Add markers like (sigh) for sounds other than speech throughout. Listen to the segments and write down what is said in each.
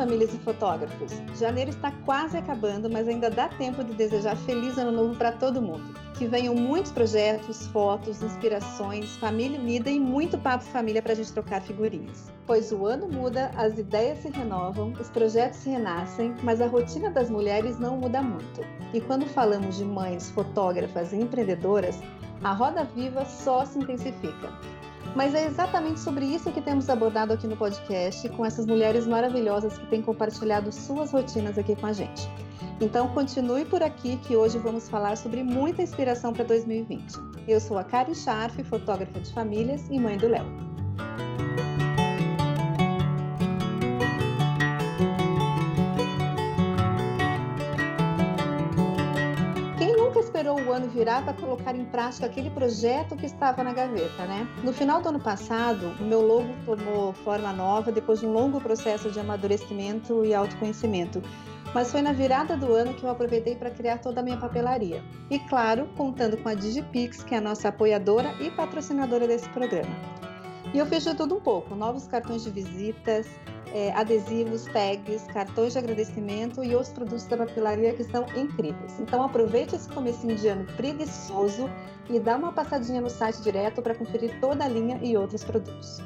famílias e fotógrafos! Janeiro está quase acabando, mas ainda dá tempo de desejar feliz ano novo para todo mundo. Que venham muitos projetos, fotos, inspirações, família unida e muito papo família para a gente trocar figurinhas. Pois o ano muda, as ideias se renovam, os projetos renascem, mas a rotina das mulheres não muda muito. E quando falamos de mães, fotógrafas e empreendedoras, a roda viva só se intensifica. Mas é exatamente sobre isso que temos abordado aqui no podcast, com essas mulheres maravilhosas que têm compartilhado suas rotinas aqui com a gente. Então continue por aqui que hoje vamos falar sobre muita inspiração para 2020. Eu sou a Kari Scharf, fotógrafa de famílias e mãe do Léo. Ano virar para colocar em prática aquele projeto que estava na gaveta, né? No final do ano passado, o meu logo tomou forma nova depois de um longo processo de amadurecimento e autoconhecimento. Mas foi na virada do ano que eu aproveitei para criar toda a minha papelaria. E claro, contando com a Digipix, que é a nossa apoiadora e patrocinadora desse programa. E eu fiz de tudo um pouco: novos cartões de visitas, é, adesivos, tags, cartões de agradecimento e outros produtos da papelaria que são incríveis. Então aproveite esse comecinho de ano preguiçoso e dá uma passadinha no site direto para conferir toda a linha e outros produtos.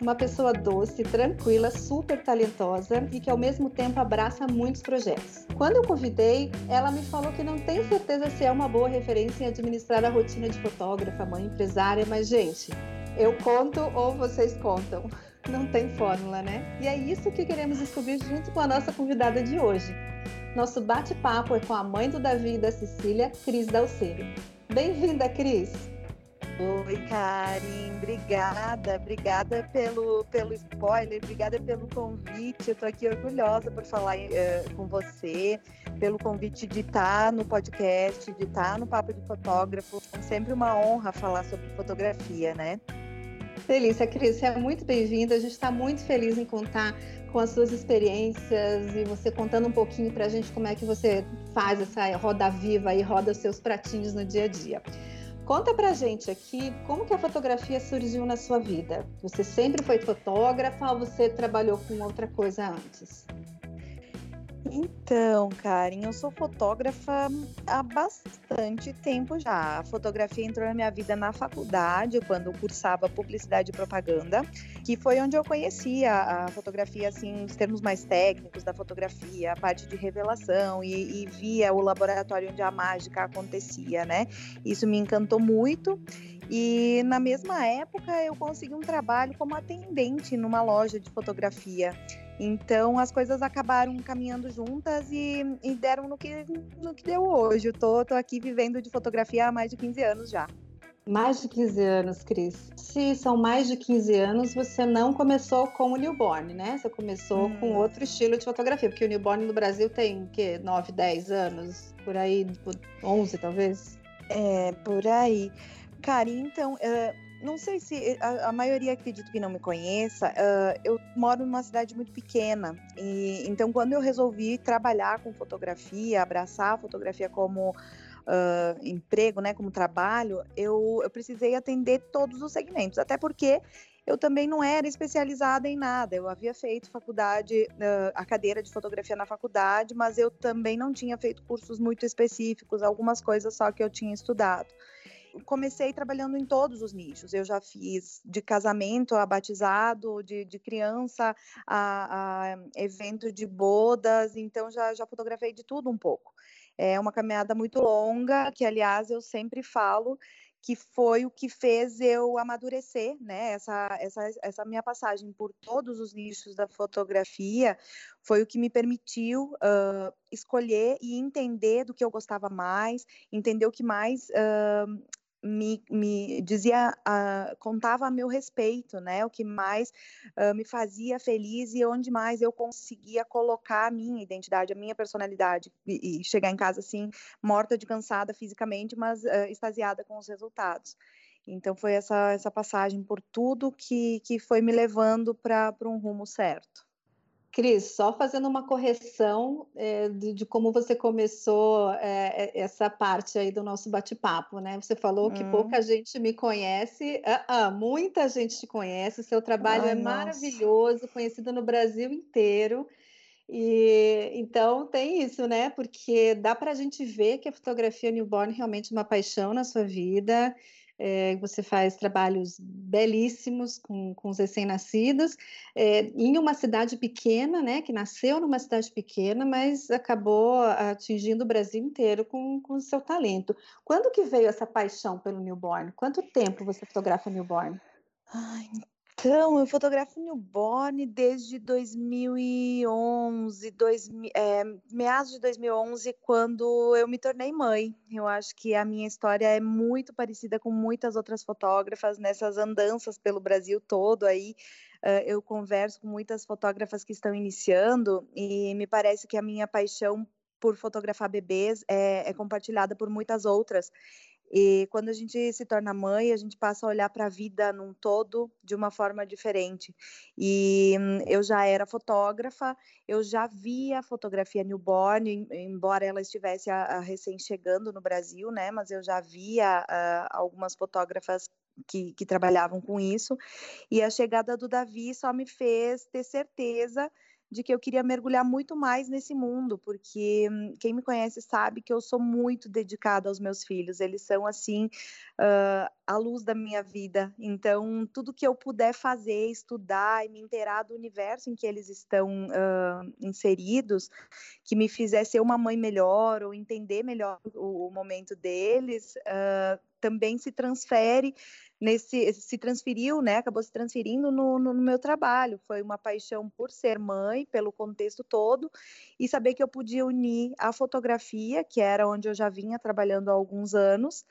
Uma pessoa doce, tranquila, super talentosa e que ao mesmo tempo abraça muitos projetos. Quando eu convidei, ela me falou que não tem certeza se é uma boa referência em administrar a rotina de fotógrafa, mãe empresária, mas gente, eu conto ou vocês contam. (laughs) Não tem fórmula, né? E é isso que queremos descobrir junto com a nossa convidada de hoje. Nosso bate-papo é com a mãe do Davi e da Cecília, Cris Dalceiro. Bem-vinda, Cris! Oi, Karin, obrigada, obrigada pelo, pelo spoiler, obrigada pelo convite. Eu tô aqui orgulhosa por falar uh, com você, pelo convite de estar no podcast, de estar no Papo de Fotógrafo. É sempre uma honra falar sobre fotografia, né? Delícia, Cris, é muito bem-vinda. A gente está muito feliz em contar com as suas experiências e você contando um pouquinho para a gente como é que você faz essa roda viva e roda os seus pratinhos no dia a dia. Conta pra gente aqui como que a fotografia surgiu na sua vida. Você sempre foi fotógrafa ou você trabalhou com outra coisa antes? Então, Karen, eu sou fotógrafa há bastante tempo já. A fotografia entrou na minha vida na faculdade, quando eu cursava publicidade e propaganda, que foi onde eu conhecia a fotografia, assim, os termos mais técnicos da fotografia, a parte de revelação e, e via o laboratório onde a mágica acontecia, né? Isso me encantou muito. E na mesma época eu consegui um trabalho como atendente numa loja de fotografia. Então as coisas acabaram caminhando juntas e, e deram no que, no que deu hoje. Eu tô, tô aqui vivendo de fotografia há mais de 15 anos já. Mais de 15 anos, Cris. Se são mais de 15 anos, você não começou com o newborn, né? Você começou hum. com outro estilo de fotografia, porque o newborn no Brasil tem que 9, 10 anos, por aí, 11 talvez. É, por aí. Cara, então, uh, não sei se eh, a, a, maioria acredito que não me conheça. Uh, eu moro numa cidade muito pequena e então quando eu resolvi trabalhar com fotografia, abraçar a fotografia como uh, emprego, né, como trabalho, eu, eu precisei atender todos os segmentos, até porque eu também não era especializada em nada. Eu havia feito faculdade, uh, a cadeira de fotografia na faculdade, mas eu também não tinha feito cursos muito específicos, algumas coisas só que eu tinha estudado comecei trabalhando em todos os nichos. Eu já fiz de casamento a batizado, de, de criança a, a, evento de bodas, então já, já fotografei de tudo um pouco. É uma caminhada muito longa, que aliás eu sempre falo que foi o que fez eu amadurecer, né? Essa, essa, essa minha passagem por todos os nichos da fotografia foi o que me permitiu uh, escolher e entender do que eu gostava mais, entender o que mais uh, me, me dizia, uh, contava a meu respeito, né? O que mais uh, me fazia feliz e onde mais eu conseguia colocar a minha identidade, a minha personalidade e, e chegar em casa assim morta de cansada fisicamente, mas uh, extasiada com os resultados. Então foi essa, essa passagem por tudo que, que foi me levando para um rumo certo. Cris, só fazendo uma correção é, de, de, como você começou é, essa parte aí do nosso bate-papo, né? Você falou hum. que pouca gente me conhece, uh, uh, muita gente te conhece, seu trabalho Ai, é nossa. maravilhoso, conhecido no Brasil inteiro. E então tem isso, né? Porque dá para a gente ver que a fotografia newborn é realmente uma paixão na sua vida é, você faz trabalhos belíssimos com, com os recém-nascidos, é, em uma cidade pequena, né, que nasceu numa cidade pequena, mas acabou atingindo o Brasil inteiro com o seu talento. Quando que veio essa paixão pelo newborn? Quanto tempo você fotografa newborn? Ai, então, eu fotografo newborn desde 2011, dois, é, meados de 2011, quando eu me tornei mãe. Eu acho que a minha história é muito parecida com muitas outras fotógrafas nessas andanças pelo Brasil todo aí. Uh, eu converso com muitas fotógrafas que estão iniciando e me parece que a minha paixão por fotografar bebês é, é compartilhada por muitas outras. E quando a gente se torna mãe, a gente passa a olhar para a vida num todo de uma forma diferente. E hum, eu já era fotógrafa, eu já via fotografia newborn, embora ela estivesse a, a recém chegando no Brasil, né? Mas eu já via uh, algumas fotógrafas que, que, trabalhavam com isso. E a chegada do Davi só me fez ter certeza de que eu queria mergulhar muito mais nesse mundo, porque hum, quem me conhece sabe que eu sou muito dedicada aos meus filhos, eles são assim uh, a luz da minha vida. Então, tudo que eu puder fazer, estudar e me inteirar do universo em que eles estão uh, inseridos, que me fizer ser uma mãe melhor ou entender melhor o, o momento deles, uh, também se transfere nesse se transferiu, né? Acabou se transferindo no, no, no, meu trabalho. Foi uma paixão por ser mãe, pelo contexto todo, e saber que eu podia unir a fotografia, que era onde eu já vinha trabalhando há alguns anos,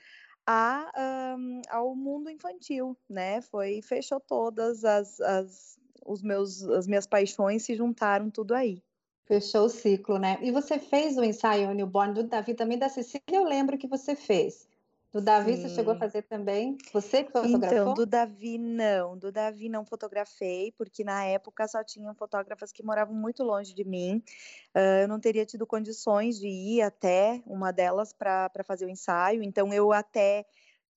a, um, ao mundo infantil, né? Foi fechou todas as, as os meus as minhas paixões se juntaram tudo aí. Fechou o ciclo, né? E você fez o ensaio Newborn do Davi também da Cecília, eu lembro que você fez. Do Davi Sim. você chegou a fazer também? Você que fotografou? Então, do Davi não. Do Davi não fotografei, porque na época só tinham fotógrafas que moravam muito longe de mim. Uh, eu não teria tido condições de ir até uma delas para fazer o ensaio. Então, eu até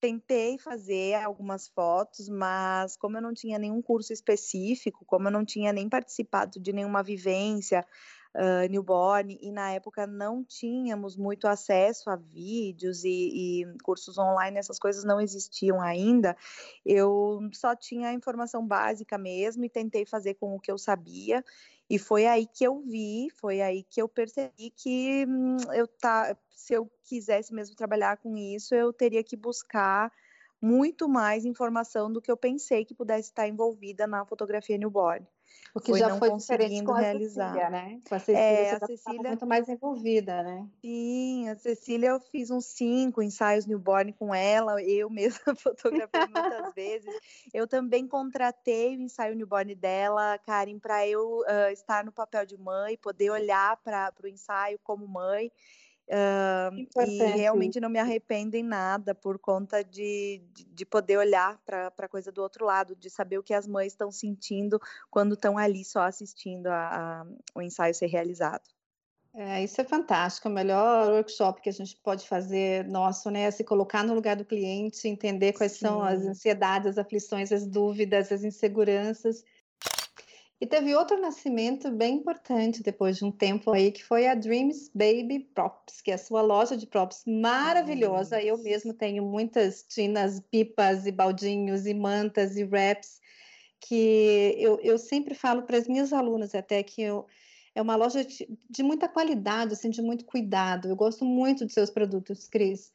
tentei fazer algumas fotos, mas como eu não tinha nenhum curso específico, como eu não tinha nem participado de nenhuma vivência, uh, newborn, e na época não tínhamos muito acesso a vídeos e, e, cursos online, essas coisas não existiam ainda. Eu só tinha informação básica mesmo e tentei fazer com o que eu sabia. E foi aí que eu vi, foi aí que eu percebi que hum, eu tá, se eu quisesse mesmo trabalhar com isso, eu teria que buscar muito mais informação do que eu pensei que pudesse estar envolvida na fotografia newborn. O que foi já foi diferente com a realizar. Cecília, né? Com a Cecília, é, a Cecília muito mais envolvida, né? Sim, a Cecília eu fiz uns cinco ensaios newborn com ela, eu (laughs) mesma fotografei muitas vezes. Eu também contratei o ensaio newborn dela, Karen, para eu uh, estar no papel de mãe, poder olhar para o ensaio como mãe. Uh, e realmente não me arrependo em nada por conta de, de, de poder olhar para a coisa do outro lado, de saber o que as mães estão sentindo quando estão ali só assistindo a, a, o ensaio ser realizado. É, isso é fantástico. O melhor workshop que a gente pode fazer nosso, né? É se colocar no lugar do cliente, entender quais Sim. são as ansiedades, as aflições, as dúvidas, as inseguranças e teve outro nascimento bem importante depois de um tempo aí, que foi a Dreams Baby Props, que é a sua loja de props maravilhosa. Eu mesmo tenho muitas tinas, pipas e baldinhos e mantas e wraps, que eu, eu sempre falo para as minhas alunas até que eu, é uma loja de, de muita qualidade, assim, de muito cuidado. Eu gosto muito dos seus produtos, Cris.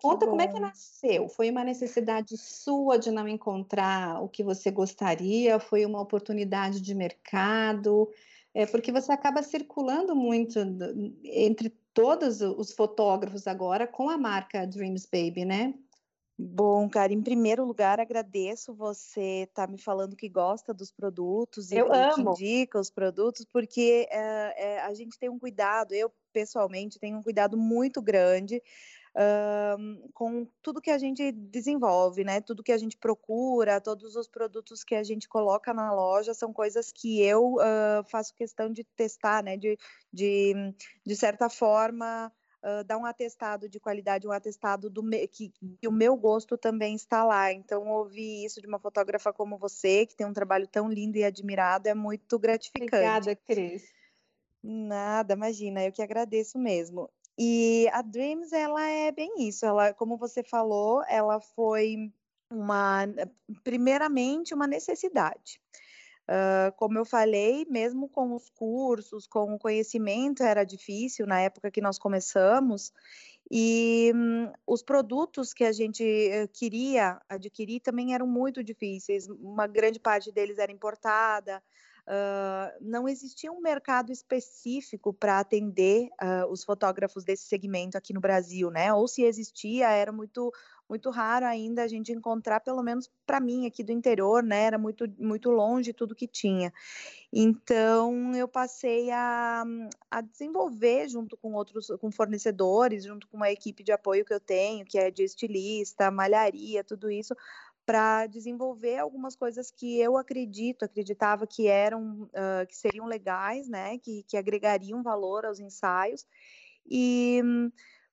Conta como é que nasceu. Foi uma necessidade sua de não encontrar o que você gostaria? Foi uma oportunidade de mercado? É porque você acaba circulando muito entre todos os fotógrafos agora com a marca Dreams Baby, né? Bom, cara, em primeiro lugar, agradeço você estar tá me falando que gosta dos produtos e eu amo. que indica os produtos, porque é, é, a gente tem um cuidado, eu pessoalmente tenho um cuidado muito grande uh, com tudo que a gente desenvolve, né? Tudo que a gente procura, todos os produtos que a gente coloca na loja são coisas que eu uh, faço questão de testar, né? De, de, de certa forma. Uh, dar um atestado de qualidade, um atestado do me, que, que, o meu gosto também está lá. Então, ouvir isso de uma fotógrafa como você, que tem um trabalho tão lindo e admirado, é muito gratificante. Obrigada, Cris. Nada, imagina, eu que agradeço mesmo. E a Dreams, ela é bem isso. Ela, como você falou, ela foi uma, primeiramente, uma necessidade. Uh, como eu falei, mesmo com os cursos, com o conhecimento, era difícil na época que nós começamos. E um, os produtos que a gente uh, queria adquirir também eram muito difíceis. Uma grande parte deles era importada, Uh, não existia um mercado específico para atender uh, os fotógrafos desse segmento aqui no Brasil, né? Ou se existia, era muito muito raro ainda a gente encontrar, pelo menos para mim aqui do interior, né? Era muito muito longe tudo que tinha. Então eu passei a, a desenvolver junto com outros, com fornecedores, junto com uma equipe de apoio que eu tenho, que é de estilista, malharia, tudo isso, para desenvolver algumas coisas que eu acredito, acreditava que eram, uh, que seriam legais, né, que, que agregariam valor aos ensaios. E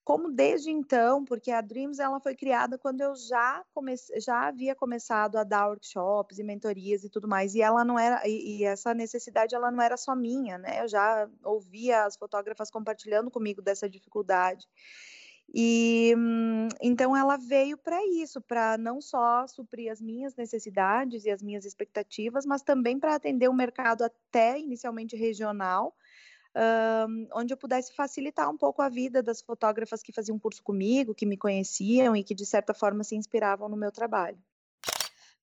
como desde então, porque a Dreams ela foi criada quando eu já comecei, já havia começado a dar workshops e mentorias e tudo mais, e ela não era e, e essa necessidade ela não era só minha, né? Eu já ouvia as fotógrafas compartilhando comigo dessa dificuldade. E então ela veio para isso, para não só suprir as minhas necessidades e as minhas expectativas, mas também para atender o mercado até inicialmente regional, um, onde eu pudesse facilitar um pouco a vida das fotógrafas que faziam curso comigo, que me conheciam e que de certa forma se inspiravam no meu trabalho.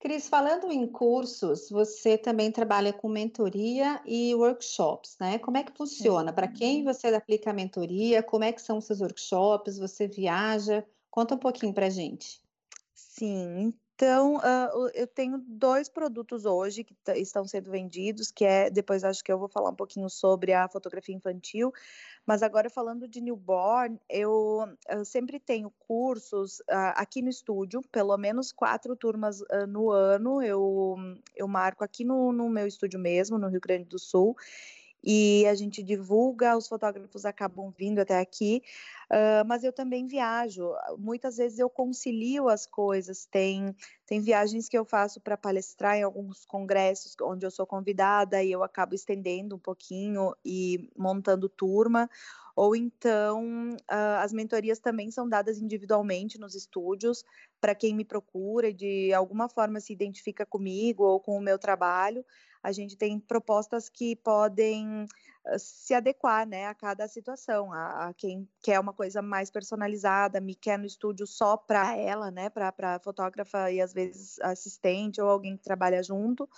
Cris, falando em cursos, você também trabalha com mentoria e workshops, né? Como é que funciona? Para quem você aplica a mentoria? Como é que são os seus workshops? Você viaja? Conta um pouquinho para gente. Sim, então, uh, eu tenho dois produtos hoje que estão sendo vendidos, que é, depois acho que eu vou falar um pouquinho sobre a fotografia infantil, mas agora falando de newborn, eu, eu sempre tenho cursos uh, aqui no estúdio, pelo menos quatro turmas uh, no ano, eu, eu marco aqui no, no meu estúdio mesmo, no Rio Grande do Sul, e a gente divulga, os fotógrafos acabam vindo até aqui, uh, mas eu também viajo. Muitas vezes eu concilio as coisas. Tem, tem viagens que eu faço para palestrar em alguns congressos onde eu sou convidada e eu acabo estendendo um pouquinho e montando turma. Ou então, uh, as mentorias também são dadas individualmente nos estúdios, para quem me procura e de alguma forma se identifica comigo ou com o meu trabalho a gente tem propostas que podem uh, se adequar né, a cada situação, a, a, quem quer uma coisa mais personalizada, me quer no estúdio só para ela, né, para fotógrafa e às vezes assistente ou alguém que trabalha junto,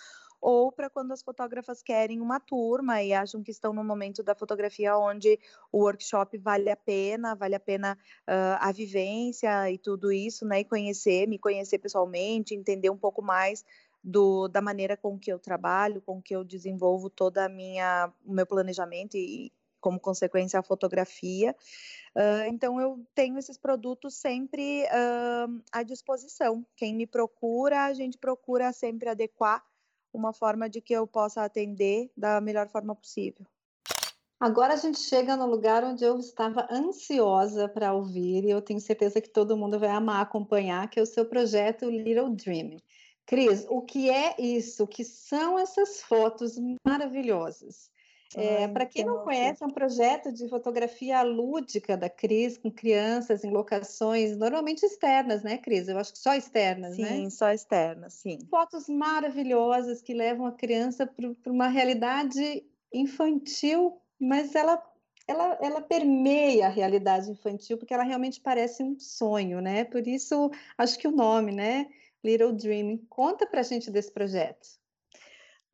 ou para quando as fotógrafas querem uma turma e acham que estão no momento da fotografia onde o workshop vale a pena, vale a pena uh, a vivência e tudo isso, né? E conhecer, me conhecer pessoalmente, entender um pouco mais do, da maneira com que eu trabalho, com que eu desenvolvo toda a minha o meu planejamento e como consequência a fotografia. Uh, então eu tenho esses produtos sempre uh, à disposição. Quem me procura, a gente procura sempre adequar uma forma de que eu possa atender da melhor forma possível. Agora a gente chega no lugar onde eu estava ansiosa para ouvir e eu tenho certeza que todo mundo vai amar acompanhar, que é o seu projeto Little Dream. Cris, o que é isso? O que são essas fotos maravilhosas? É, Para quem não conhece, é um projeto de fotografia lúdica da Cris, com crianças em locações normalmente externas, né, Cris? Eu acho que só externas, sim, né? Sim, só externas, sim. Fotos maravilhosas que levam a criança para uma realidade infantil, mas ela, ela, ela permeia a realidade infantil, porque ela realmente parece um sonho, né? Por isso, acho que o nome, né? Little Dream. Conta pra gente desse projeto.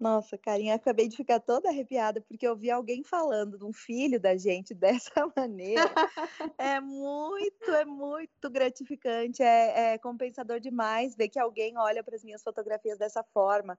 Nossa, Carinha, acabei de ficar toda arrepiada porque eu vi alguém falando de um filho da gente (laughs) dessa maneira. é muito, é muito gratificante, é, é compensador demais ver que alguém olha para as minhas fotografias dessa forma.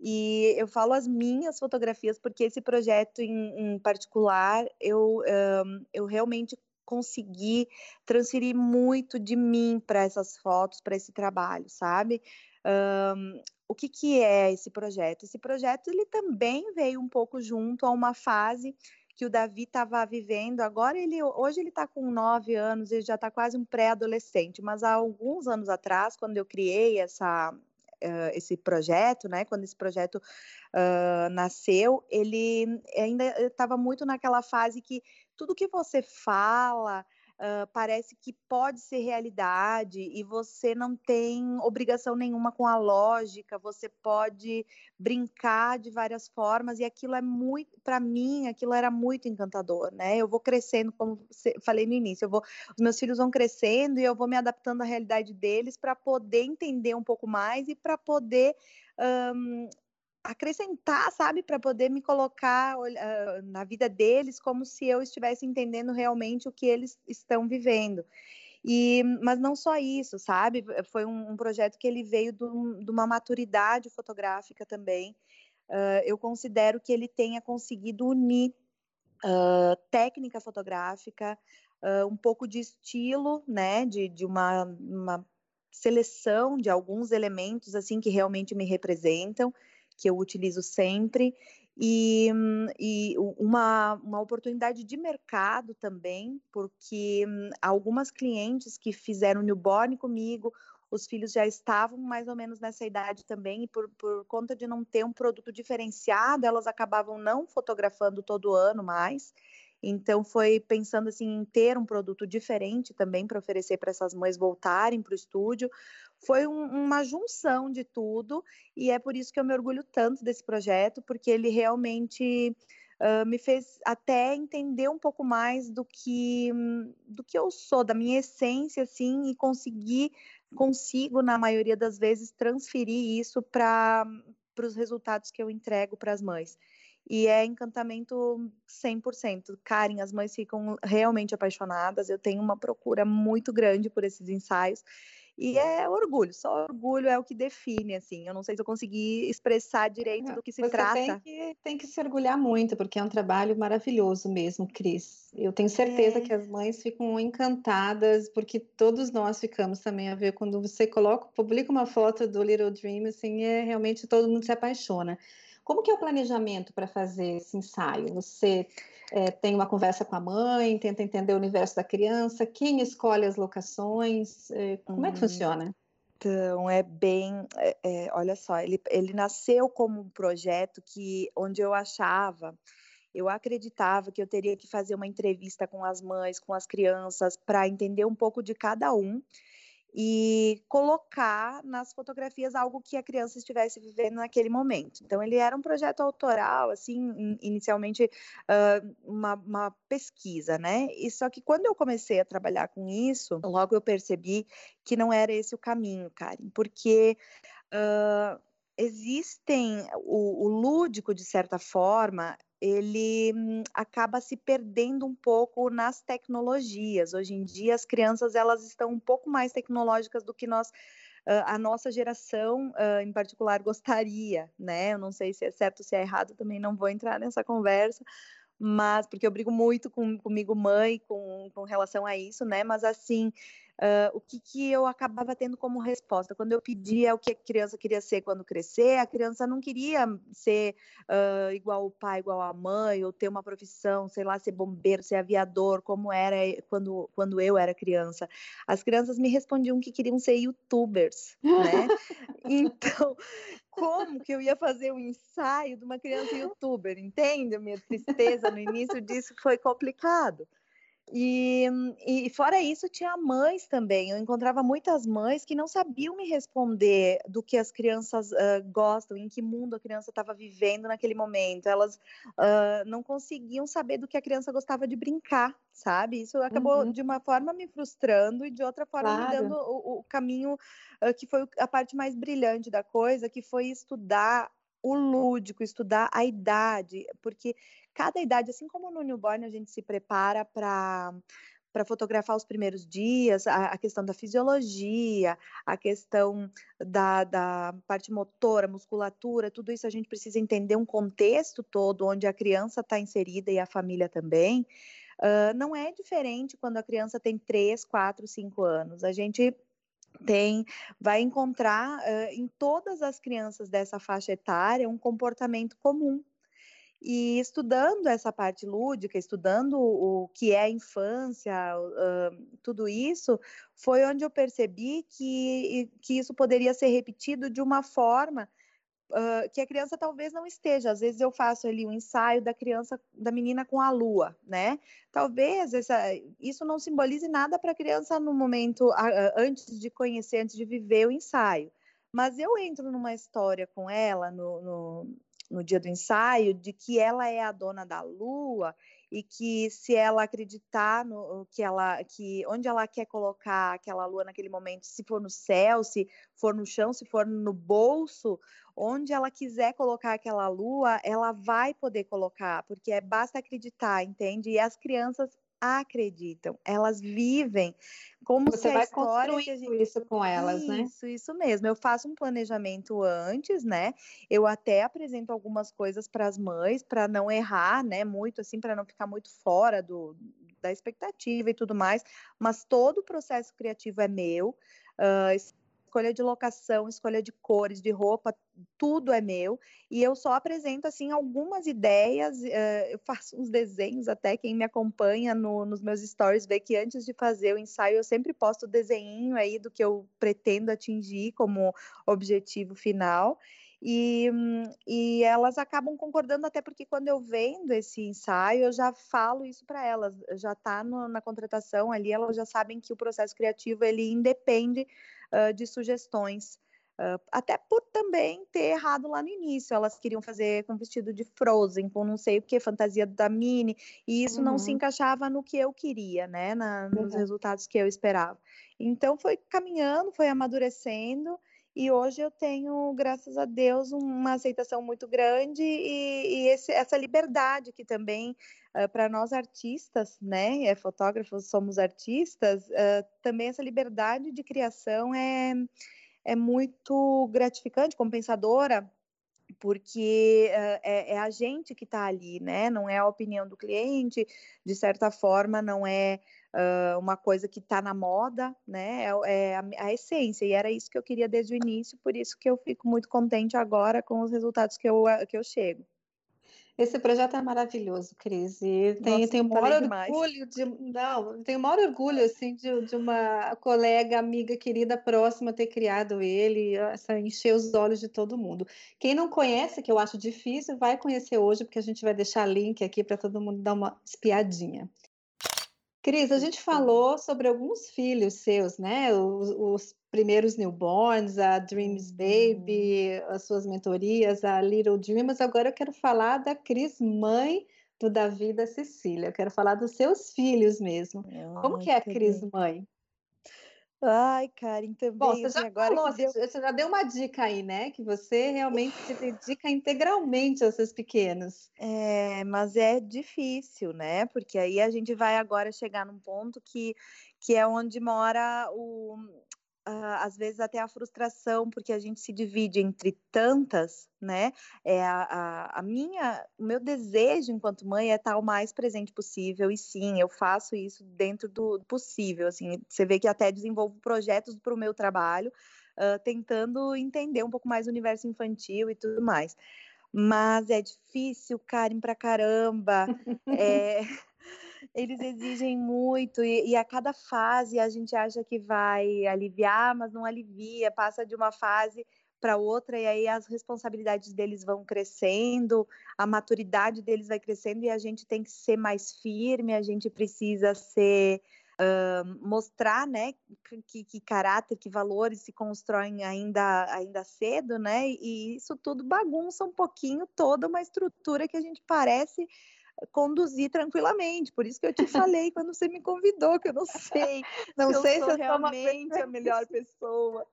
E eu falo as minhas fotografias porque esse projeto em, em particular eu, um, eu realmente consegui transferir muito de mim para essas fotos, para esse trabalho, sabe? Um, o que, que é esse projeto? Esse projeto ele também veio um pouco junto a uma fase que o Davi estava vivendo. Agora ele, hoje ele está com nove anos, ele já está quase um pré-adolescente. Mas há alguns anos atrás, quando eu criei essa, uh, esse projeto, né? Quando esse projeto uh, nasceu, ele ainda estava muito naquela fase que tudo que você fala uh, parece que pode ser realidade e você não tem obrigação nenhuma com a lógica, você pode brincar de várias formas e aquilo é muito, para mim, aquilo era muito encantador, né? Eu vou crescendo, como falei no início, eu vou, os meus filhos vão crescendo e eu vou me adaptando à realidade deles para poder entender um pouco mais e para poder um, acrescentar, sabe, para poder me colocar uh, na vida deles como se eu estivesse entendendo realmente o que eles estão vivendo. E, mas não só isso, sabe? Foi um, um projeto que ele veio de uma maturidade fotográfica também. Uh, eu considero que ele tenha conseguido unir uh, técnica fotográfica, um pouco de estilo, né? De, de uma, uma seleção de alguns elementos assim que realmente me representam que eu utilizo sempre, e, e uma, uma oportunidade de mercado também, porque algumas clientes que fizeram newborn comigo, os filhos já estavam mais ou menos nessa idade também, e por, por conta de não ter um produto diferenciado, elas acabavam não fotografando todo ano mais. Então, foi pensando assim em ter um produto diferente também para oferecer para essas mães voltarem para o estúdio. Foi um, uma junção de tudo, e é por isso que eu me orgulho tanto desse projeto, porque ele realmente uh, me fez até entender um pouco mais do que, do que eu sou, da minha essência, assim, e conseguir, consigo, na maioria das vezes, transferir isso para os resultados que eu entrego para as mães e é encantamento 100%. Karen, as mães ficam realmente apaixonadas. Eu tenho uma procura muito grande por esses ensaios. E é orgulho, só orgulho é o que define, assim. Eu não sei se eu consegui expressar direito do que se Você trata. Tem que, tem que se orgulhar muito, porque é um trabalho maravilhoso mesmo, Cris. Eu tenho certeza é. que as mães ficam encantadas, porque todos nós ficamos também a ver quando você coloca, publica uma foto do Little Dream, assim, é realmente todo mundo se apaixona. Como que é o planejamento para fazer esse ensaio? Você é, tem uma conversa com a mãe, tenta entender o universo da criança, quem escolhe as locações, é, como é que uhum. funciona? Então, é bem, é, é, olha só, ele, ele nasceu como um projeto que, onde eu achava, eu acreditava que eu teria que fazer uma entrevista com as mães, com as crianças, para entender um pouco de cada um, e colocar nas fotografias algo que a criança estivesse vivendo naquele momento. Então, ele era um projeto autoral, assim, inicialmente uh, uma, uma, pesquisa, né? E só que quando eu comecei a trabalhar com isso, logo eu percebi que não era esse o caminho, Karen, porque uh, existem o, o lúdico, de certa forma, ele hum, acaba se perdendo um pouco nas tecnologias. Hoje em dia as crianças elas estão um pouco mais tecnológicas do que nós a nossa geração, em particular, gostaria, né? Eu não sei se é certo se é errado, também não vou entrar nessa conversa, mas porque eu brigo muito com, comigo mãe com, com relação a isso, né? Mas assim, Uh, o que, que eu acabava tendo como resposta. Quando eu pedia o que a criança queria ser quando crescer, a criança não queria ser uh, igual o pai, igual a mãe, ou ter uma profissão, sei lá, ser bombeiro, ser aviador, como era quando, quando eu era criança. As crianças me respondiam que queriam ser youtubers, né? (laughs) então, como que eu ia fazer um ensaio de uma criança youtuber, entende? A minha tristeza no início disso foi complicado. E, e fora isso, tinha mães também. Eu encontrava muitas mães que não sabiam me responder do que as crianças uh, gostam, em que mundo a criança estava vivendo naquele momento. Elas uh, não conseguiam saber do que a criança gostava de brincar, sabe? Isso acabou uhum. de uma forma me frustrando e de outra forma claro. me dando o, o caminho uh, que foi a parte mais brilhante da coisa, que foi estudar o lúdico, estudar a idade, porque cada idade, assim como no newborn a gente se prepara para para fotografar os primeiros dias, a, a, questão da fisiologia, a questão da, da parte motora, musculatura, tudo isso a gente precisa entender um contexto todo onde a criança está inserida e a família também. Uh, não é diferente quando a criança tem 3, 4, 5 anos. A gente tem vai encontrar uh, em todas as crianças dessa faixa etária um comportamento comum. E estudando essa parte lúdica, estudando o que é a infância, uh, tudo isso, foi onde eu percebi que, que isso poderia ser repetido de uma forma uh, que a criança talvez não esteja. Às vezes eu faço ali um ensaio da criança, da menina com a lua, né? Talvez essa, isso não simbolize nada para a criança no momento antes de conhecer, antes de viver o ensaio. Mas eu entro numa história com ela no, no dia do ensaio de que ela é a dona da lua e que se ela acreditar no que ela que onde ela quer colocar aquela lua naquele momento, se for no céu, se for no chão, se for no bolso, onde ela quiser colocar aquela lua, ela vai poder colocar, porque é basta acreditar, entende? E as crianças acreditam, elas vivem como Você se vai a história construindo gente... isso com elas, isso, né? Isso, isso mesmo. Eu faço um planejamento antes, né? Eu até apresento algumas coisas para as mães para não errar, né? Muito assim, para não ficar muito fora do, da expectativa e tudo mais. Mas todo o processo criativo é meu. Uh, escolha de locação, escolha de cores, de roupa, tudo é meu. E eu só apresento, assim, algumas ideias, uh, eu faço uns desenhos até, quem me acompanha no, nos meus stories vê que antes de fazer o ensaio eu sempre posto o desenho aí do que eu pretendo atingir como objetivo final. E, e elas acabam concordando até porque quando eu vendo esse ensaio, eu já falo isso para elas, já está na contratação ali, elas já sabem que o processo criativo ele independe uh, de sugestões. Uh, até por também ter errado lá no início. Elas queriam fazer com vestido de Frozen, com não sei o que, fantasia da Minnie, e isso uhum. não se uhum. encaixava no que eu queria, né? Na, nos uhum. resultados que eu esperava. Então foi caminhando, foi amadurecendo, e hoje eu tenho, graças a Deus, uma aceitação muito grande e, e esse, essa liberdade que também uh, para nós artistas, né, é, fotógrafos somos artistas, uh, também essa liberdade de criação é, é muito gratificante, compensadora, porque uh, é, é, a gente que está ali, né? Não é a opinião do cliente, de certa forma, não é uh, uma coisa que está na moda, né? É, é a, a, essência, e era isso que eu queria desde o início, por isso que eu fico muito contente agora com os resultados que eu, que eu chego. Esse projeto é maravilhoso, Cris. E tenho, tenho o maior orgulho de. Não, tenho o maior orgulho assim, de, de, uma colega, amiga, querida, próxima ter criado ele, essa, encher os olhos de todo mundo. Quem não conhece, que eu acho difícil, vai conhecer hoje, porque a gente vai deixar link aqui para todo mundo dar uma espiadinha. Cris, a gente falou sobre alguns filhos seus, né? Os, os, primeiros newborns, a Dreams Baby, as suas mentorias, a Little Dreamers. Agora eu quero falar da Cris, mãe do Davi da Cecília. Eu quero falar dos seus filhos mesmo. Ai, Como que é a Cris, mãe? Ai, Karen, também. Bom, você já agora falou, deu... você já deu uma dica aí, né? Que você realmente se (laughs) dedica integralmente aos seus pequenos. É, mas é difícil, né? Porque aí a gente vai agora chegar num ponto que, que é onde mora o, às vezes até a frustração, porque a gente se divide entre tantas, né? É a, a, a, minha, o meu desejo enquanto mãe é estar o mais presente possível, e sim, eu faço isso dentro do possível. Assim, você vê que até desenvolvo projetos para o meu trabalho, uh, tentando entender um pouco mais o universo infantil e tudo mais. Mas é difícil, Karen, pra caramba. (laughs) é eles exigem muito e, e, a cada fase a gente acha que vai aliviar, mas não alivia, passa de uma fase para outra e aí as responsabilidades deles vão crescendo, a maturidade deles vai crescendo e a gente tem que ser mais firme, a gente precisa ser uh, mostrar, né, que, que, caráter, que valores se constroem ainda ainda cedo, né? E isso tudo bagunça um pouquinho toda uma estrutura que a gente parece conduzir tranquilamente. Por isso que eu te falei quando você me convidou, que eu não (laughs) sei. Não se sei eu se eu sou realmente a melhor pessoa.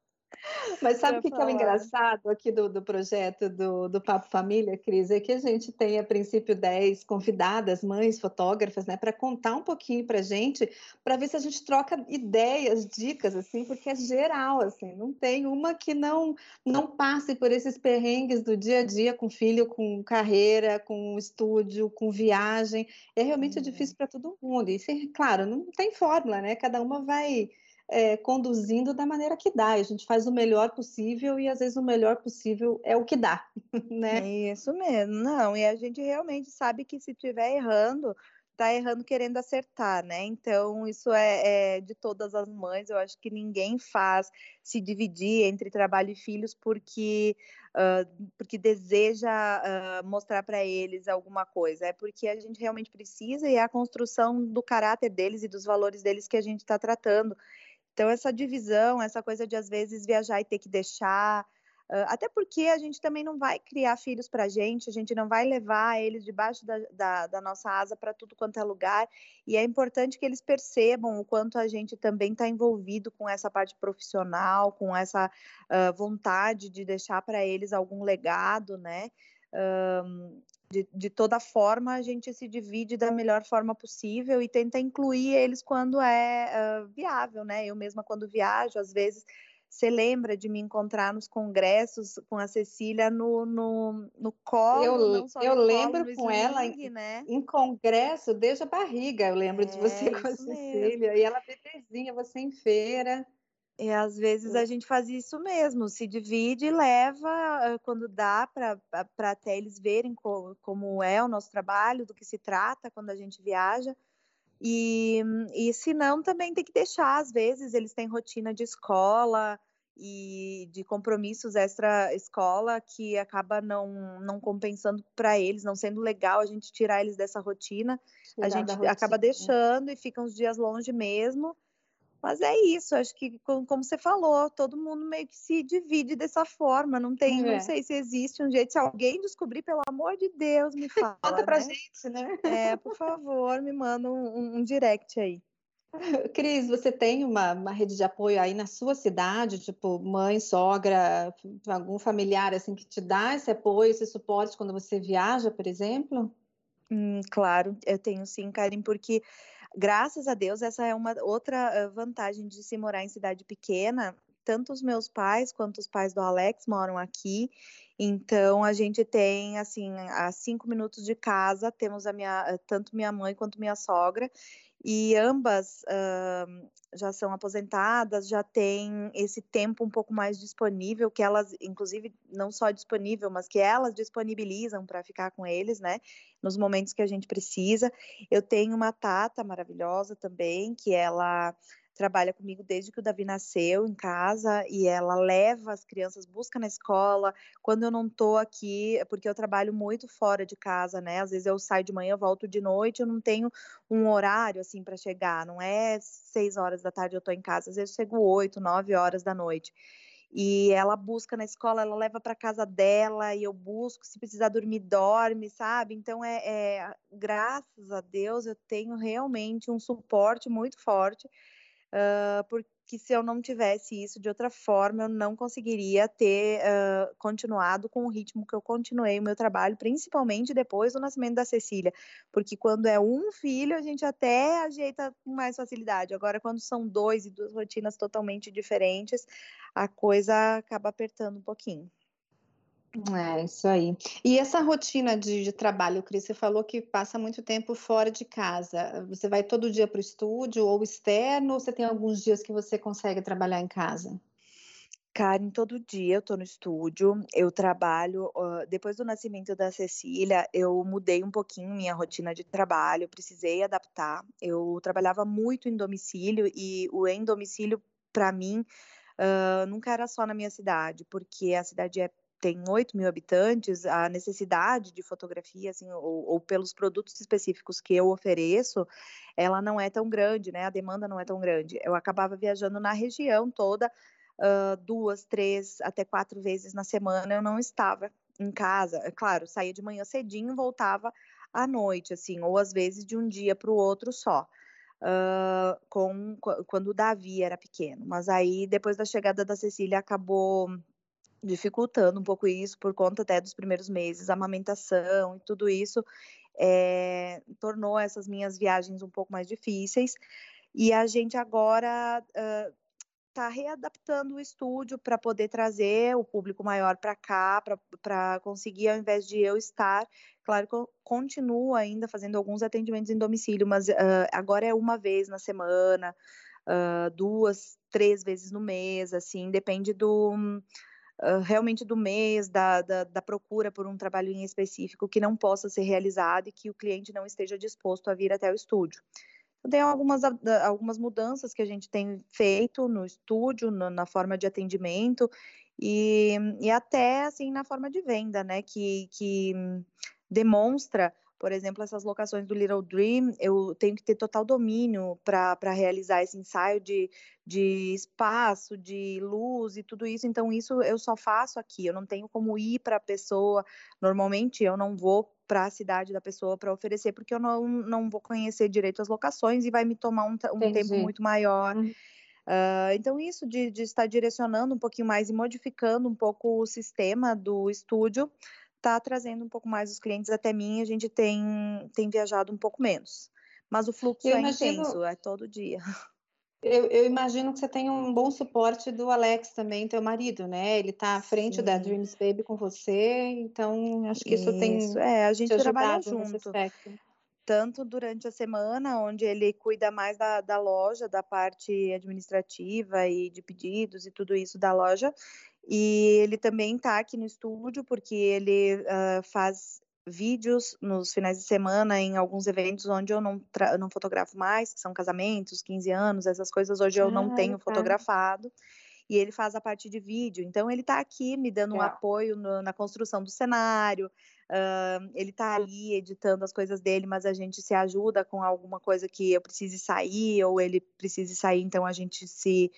Mas sabe o que, que, é o engraçado aqui do, do projeto do, do Papo Família, Cris? É que a gente tem, a princípio, 10 convidadas, mães, fotógrafas, né, para contar um pouquinho para a gente, para ver se a gente troca ideias, dicas, assim, porque é geral, assim, não tem uma que não, não passe por esses perrengues do dia a dia com filho, com carreira, com estúdio, com viagem. É realmente uhum. difícil para todo mundo. E, claro, não tem fórmula, né? Cada uma vai é, conduzindo da maneira que dá. A gente faz o melhor possível e às vezes o melhor possível é o que dá, (laughs) né? É isso mesmo. Não, e a gente realmente sabe que se estiver errando, tá errando querendo acertar, né? Então, isso é, é, de todas as mães. Eu acho que ninguém faz se dividir entre trabalho e filhos porque, uh, porque deseja uh, mostrar para eles alguma coisa. É porque a gente realmente precisa e é a construção do caráter deles e dos valores deles que a gente está tratando. Então, essa divisão, essa coisa de às vezes viajar e ter que deixar, até porque a gente também não vai criar filhos para a gente, a gente não vai levar eles debaixo da, da, da nossa asa para tudo quanto é lugar, e é importante que eles percebam o quanto a gente também está envolvido com essa parte profissional, com essa uh, vontade de deixar para eles algum legado, né? Um, de, de, toda forma, a gente se divide da melhor forma possível e tenta incluir eles quando é uh, viável, né? Eu mesma, quando viajo, às vezes você lembra de me encontrar nos congressos com a Cecília no, no, no colo? Eu, eu lembro colo, com ela em, né? em congresso desde a barriga. Eu lembro é, de você com a Cecília. Mesmo. E ela bebezinha, você em feira. E às vezes a gente faz isso mesmo, se divide e leva quando dá para até eles verem co, como é o nosso trabalho, do que se trata quando a gente viaja. E, e se não, também tem que deixar, às vezes eles têm rotina de escola e de compromissos extra-escola que acaba não, não compensando para eles, não sendo legal a gente tirar eles dessa rotina. Tirar a gente rotina. acaba deixando e fica uns dias longe mesmo. Mas é isso, acho que, como você falou, todo mundo meio que se divide dessa forma. Não tem, é. não sei se existe um jeito. Se alguém descobrir, pelo amor de Deus, me (laughs) fala. Conta pra né? gente, né? É, (laughs) por favor, me manda um, um direct aí. (laughs) Cris, você tem uma, uma, rede de apoio aí na sua cidade, tipo mãe, sogra, algum familiar assim que te dá esse apoio, esse suporte quando você viaja, por exemplo? Hum, claro, eu tenho sim, Karen, porque graças a Deus, essa é uma outra vantagem de se morar em cidade pequena. Tanto os meus pais quanto os pais do Alex moram aqui, então a gente tem assim a cinco minutos de casa temos a minha tanto minha mãe quanto minha sogra. E ambas uh, já são aposentadas, já têm esse tempo um pouco mais disponível, que elas, inclusive, não só disponível, mas que elas disponibilizam para ficar com eles, né, nos momentos que a gente precisa. Eu tenho uma tata maravilhosa também, que ela trabalha comigo desde que o Davi nasceu em casa e ela leva as crianças, busca na escola. Quando eu não tô aqui, é porque eu trabalho muito fora de casa, né? Às vezes eu saio de manhã, volto de noite, eu não tenho um horário assim para chegar. Não é seis horas da tarde eu tô em casa, às vezes eu chego oito, nove horas da noite e ela busca na escola, ela leva para casa dela e eu busco, se precisar dormir, dorme, sabe? Então é, é, graças a Deus eu tenho realmente um suporte muito forte uh, porque se eu não tivesse isso de outra forma, eu não conseguiria ter uh, continuado com o ritmo que eu continuei o meu trabalho, principalmente depois do nascimento da Cecília, porque quando é um filho, a gente até ajeita com mais facilidade. Agora, quando são dois e duas rotinas totalmente diferentes, a coisa acaba apertando um pouquinho. É, isso aí. E essa rotina de, de trabalho, Cris, você falou que passa muito tempo fora de casa. Você vai todo dia para o estúdio ou externo, ou você tem alguns dias que você consegue trabalhar em casa? Karen, todo dia eu estou no estúdio, eu trabalho. Uh, depois do nascimento da Cecília, eu mudei um pouquinho minha rotina de trabalho, precisei adaptar. Eu trabalhava muito em domicílio e o em domicílio, para mim, uh, nunca era só na minha cidade, porque a cidade é tem 8 mil habitantes, a necessidade de fotografia, assim, ou, ou, pelos produtos específicos que eu ofereço, ela não é tão grande, né? A demanda não é tão grande. Eu acabava viajando na região toda, uh, duas, três, até quatro vezes na semana, eu não estava em casa. É claro, saía de manhã cedinho, voltava à noite, assim, ou às vezes de um dia para o outro só. uh, com, quando o Davi era pequeno. Mas aí, depois da chegada da Cecília, acabou dificultando um pouco isso, por conta até dos primeiros meses, amamentação e tudo isso, é, tornou essas minhas viagens um pouco mais difíceis. E a gente agora uh, está readaptando o estúdio para poder trazer o público maior para cá, para conseguir, ao invés de eu estar, claro que eu continuo ainda fazendo alguns atendimentos em domicílio, mas uh, agora é uma vez na semana, uh, duas, três vezes no mês, assim, depende do. Realmente do mês, da, da, da, procura por um trabalho em específico que não possa ser realizado e que o cliente não esteja disposto a vir até o estúdio. Tem algumas, algumas mudanças que a gente tem feito no estúdio, na forma de atendimento e, e até assim na forma de venda, né? Que, que demonstra por exemplo, essas locações do Little Dream, eu tenho que ter total domínio para realizar esse ensaio de, de espaço, de luz e tudo isso. Então, isso eu só faço aqui. Eu não tenho como ir para a pessoa. Normalmente, eu não vou para a cidade da pessoa para oferecer, porque eu não, não vou conhecer direito as locações e vai me tomar um, um tempo muito maior. Uhum. Uh, então, isso de, de, estar direcionando um pouquinho mais e modificando um pouco o sistema do estúdio está trazendo um pouco mais os clientes até mim. A gente tem, tem viajado um pouco menos. Mas o fluxo eu é imagino... intenso, é todo dia. (laughs) Eu, eu, imagino que você tem um bom suporte do Alex também, teu marido, né? Ele está à frente Sim. da Dreams Baby com você, então acho que isso, isso tem. É, a gente trabalha junto. Tanto durante a semana, onde ele cuida mais da, da loja, da parte administrativa e de pedidos e tudo isso da loja. E ele também está aqui no estúdio, porque ele uh, faz vídeos nos finais de semana em alguns eventos onde eu não, não fotografo mais, que são casamentos, 15 anos, essas coisas hoje eu ah, não tenho tá. fotografado. E ele faz a parte de vídeo. Então, ele está aqui me dando um apoio no, na construção do cenário. Uh, ele está ali editando as coisas dele, mas a gente se ajuda com alguma coisa que eu precise sair ou ele precise sair, então a gente se,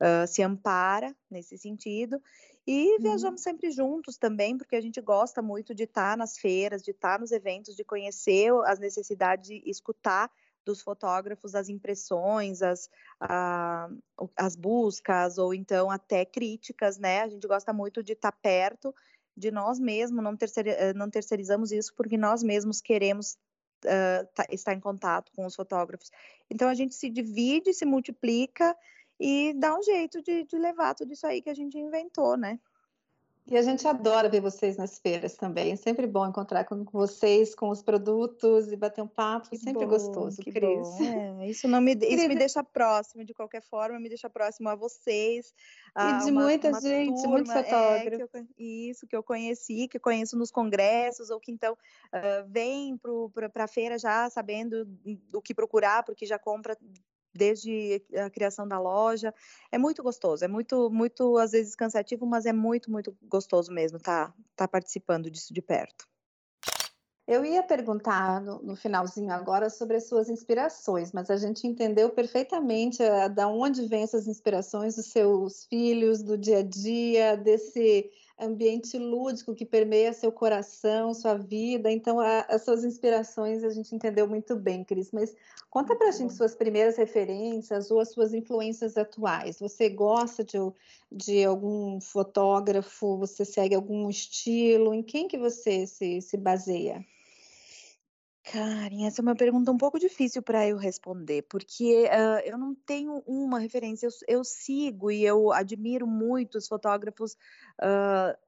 uh, se ampara nesse sentido. E uhum. viajamos sempre juntos também, porque a gente gosta muito de estar tá nas feiras, de estar tá nos eventos, de conhecer as necessidades, de escutar dos fotógrafos as impressões, as, a, as buscas, ou então até críticas, né? A gente gosta muito de estar tá perto de nós mesmos, não, terceir, não terceirizamos isso porque nós mesmos queremos uh, estar em contato com os fotógrafos. Então a gente se divide, se multiplica e dá um jeito de, de levar tudo isso aí que a gente inventou, né? E a gente adora ver vocês nas feiras também. É sempre bom encontrar com vocês, com os produtos e bater um papo. Que sempre bom, gostoso, que Cris. É, isso, não me, isso me deixa próximo, de qualquer forma, me deixa próximo a vocês. A, e de uma, muita uma gente, turma, muito fotógrafo. É, que eu, isso, que eu conheci, que conheço nos congressos, ou que então uh, vem para a feira já sabendo o que procurar, porque já compra desde a criação da loja. É muito gostoso, é muito, muito, às vezes cansativo, mas é muito, muito gostoso mesmo estar tá, tá participando disso de perto. Eu ia perguntar no, no, finalzinho agora sobre as suas inspirações, mas a gente entendeu perfeitamente uh, da onde vêm essas inspirações dos seus filhos, do dia a dia, desse ambiente lúdico que permeia seu coração, sua vida. Então, a, as suas inspirações a gente entendeu muito bem, Cris. Mas conta para a gente suas primeiras referências ou as suas influências atuais. Você gosta de, de algum fotógrafo? Você segue algum estilo? Em quem que você se, se baseia? Karen, essa é uma pergunta um pouco difícil para eu responder, porque uh, eu não tenho uma referência. Eu, eu, sigo e eu admiro muito os fotógrafos, uh,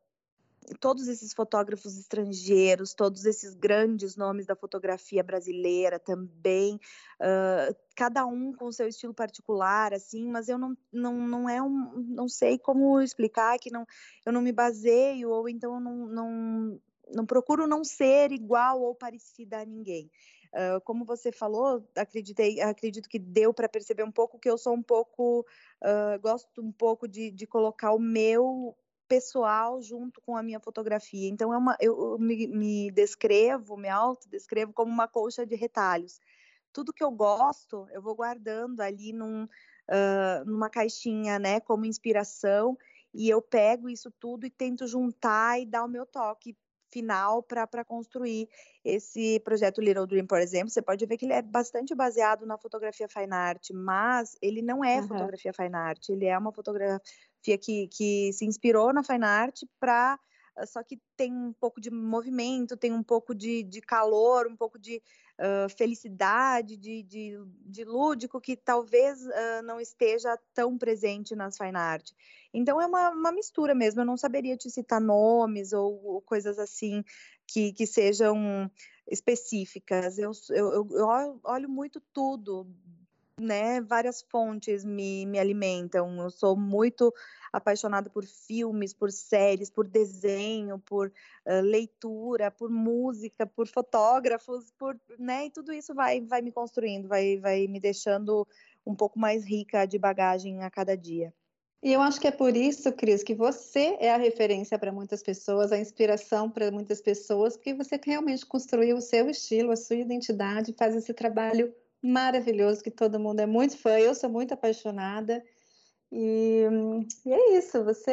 todos esses fotógrafos estrangeiros, todos esses grandes nomes da fotografia brasileira também, uh, cada um com seu estilo particular, assim, mas eu não, não, não é um, não sei como explicar que não, eu não me baseio ou então eu não, não não procuro não ser igual ou parecida a ninguém. Uh, como você falou, acreditei, acredito que deu para perceber um pouco que eu sou um pouco, uh, gosto um pouco de, de, colocar o meu pessoal junto com a minha fotografia. Então, é uma, eu me, me descrevo, me autodescrevo como uma colcha de retalhos. Tudo que eu gosto, eu vou guardando ali num, uh, numa caixinha, né, como inspiração, e eu pego isso tudo e tento juntar e dar o meu toque final para construir esse projeto Little Dream, por exemplo. Você pode ver que ele é bastante baseado na fotografia fine art, mas ele não é uhum. fotografia fine art, ele é uma fotografia que, que se inspirou na fine art para só que tem um pouco de movimento, tem um pouco de, de calor, um pouco de felicidade, de, de, de, lúdico que talvez uh, não esteja tão presente nas fine art. Então é uma, uma mistura mesmo, eu não saberia te citar nomes ou, ou coisas assim que, que sejam específicas. Eu, eu, eu olho muito tudo né, várias fontes me, me alimentam. Eu sou muito apaixonada por filmes, por séries, por desenho, por uh, leitura, por música, por fotógrafos, por, né, e tudo isso vai, vai me construindo, vai, vai me deixando um pouco mais rica de bagagem a cada dia. E eu acho que é por isso, Cris, que você é a referência para muitas pessoas, a inspiração para muitas pessoas, porque você realmente construiu o seu estilo, a sua identidade, faz esse trabalho maravilhoso que todo mundo é muito fã. Eu sou muito apaixonada. E, e é isso, você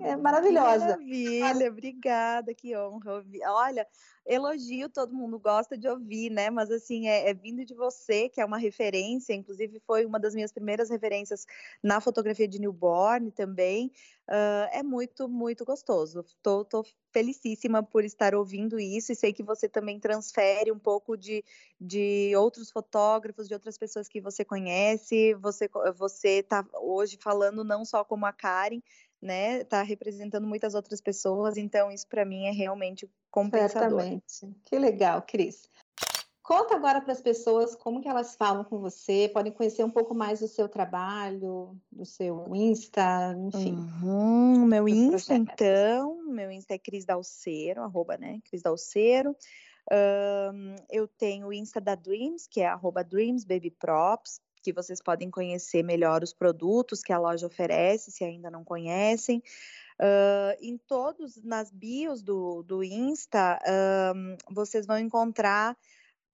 é maravilhosa. Maravilha, obrigada, que honra. Olha, elogio todo mundo gosta de ouvir, né? Mas assim, é, é, vindo de você, que é uma referência, inclusive foi uma das minhas primeiras referências na fotografia de newborn também. Uh, é muito, muito gostoso. Tô, tô felicíssima por estar ouvindo isso e sei que você também transfere um pouco de, de outros fotógrafos, de outras pessoas que você conhece. Você, você tá hoje falando não só como a Karen, né, tá representando muitas outras pessoas, então isso para mim é realmente compensador. Certamente. Que legal, Cris. Conta agora para as pessoas como que elas falam com você, podem conhecer um pouco mais do seu trabalho, do seu Insta, enfim. Uhum, meu Insta, projetos. então, meu Insta é Cris Dalceiro, arroba, né, Cris Dalceiro. Um, eu tenho o Insta da Dreams, que é arroba Dreams Baby Props, que vocês podem conhecer melhor os produtos que a loja oferece, se ainda não conhecem. Uh, em todos, nas bios do, do Insta, um, vocês vão encontrar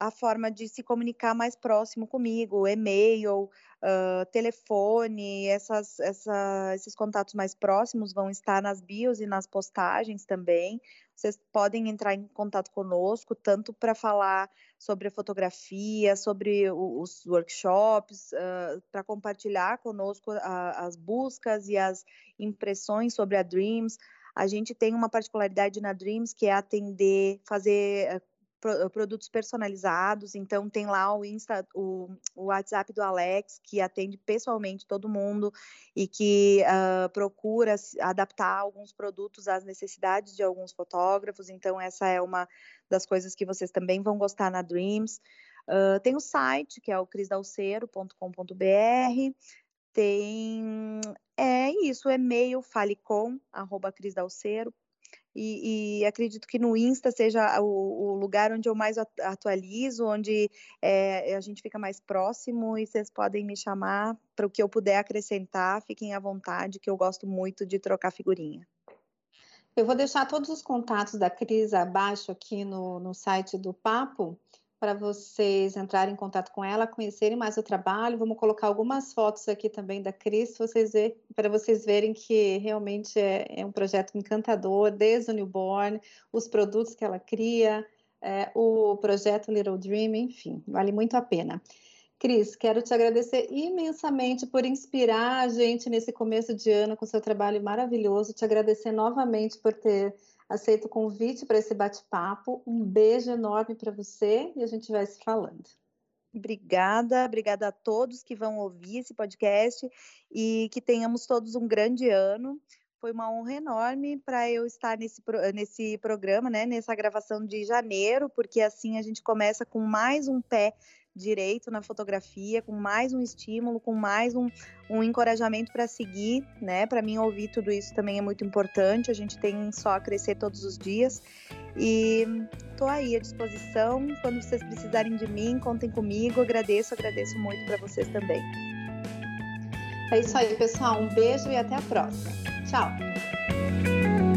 a forma de se comunicar mais próximo comigo, e-mail, uh, telefone, essas, essa, esses contatos mais próximos vão estar nas bios e nas postagens também. Vocês podem entrar em contato conosco, tanto para falar sobre a fotografia, sobre os workshops, uh, para compartilhar conosco a, as buscas e as impressões sobre a Dreams. A gente tem uma particularidade na Dreams que é atender, fazer produtos personalizados, então tem lá o Insta, o, o, WhatsApp do Alex, que atende pessoalmente todo mundo e que uh, procura adaptar alguns produtos às necessidades de alguns fotógrafos, então essa é uma das coisas que vocês também vão gostar na Dreams. Uh, tem o site, que é o crisdalceiro.com.br, tem, é isso, e-mail falecom, arroba crisdalceiro, e, e, acredito que no Insta seja o, o, lugar onde eu mais atualizo, onde é, a gente fica mais próximo e vocês podem me chamar para o que eu puder acrescentar, fiquem à vontade, que eu gosto muito de trocar figurinha. Eu vou deixar todos os contatos da Cris abaixo aqui no, no site do Papo para vocês entrarem em contato com ela, conhecerem mais o trabalho. Vamos colocar algumas fotos aqui também da Cris, para vocês verem que realmente é, é, um projeto encantador, desde o newborn, os produtos que ela cria, é, o projeto Little Dream, enfim, vale muito a pena. Cris, quero te agradecer imensamente por inspirar a gente nesse começo de ano com seu trabalho maravilhoso, te agradecer novamente por ter aceito o convite para esse bate-papo. Um beijo enorme para você e a gente vai se falando. Obrigada, obrigada a todos que vão ouvir esse podcast e que tenhamos todos um grande ano. Foi uma honra enorme para eu estar nesse, nesse programa, né, nessa gravação de janeiro, porque assim a gente começa com mais um pé direito na fotografia, com mais um estímulo, com mais um, um encorajamento para seguir, né? Para mim, ouvir tudo isso também é muito importante. A gente tem só a crescer todos os dias. E estou aí à disposição. Quando vocês precisarem de mim, contem comigo. Agradeço, agradeço muito para vocês também. É isso aí, pessoal. Um beijo e até a próxima. Tchau.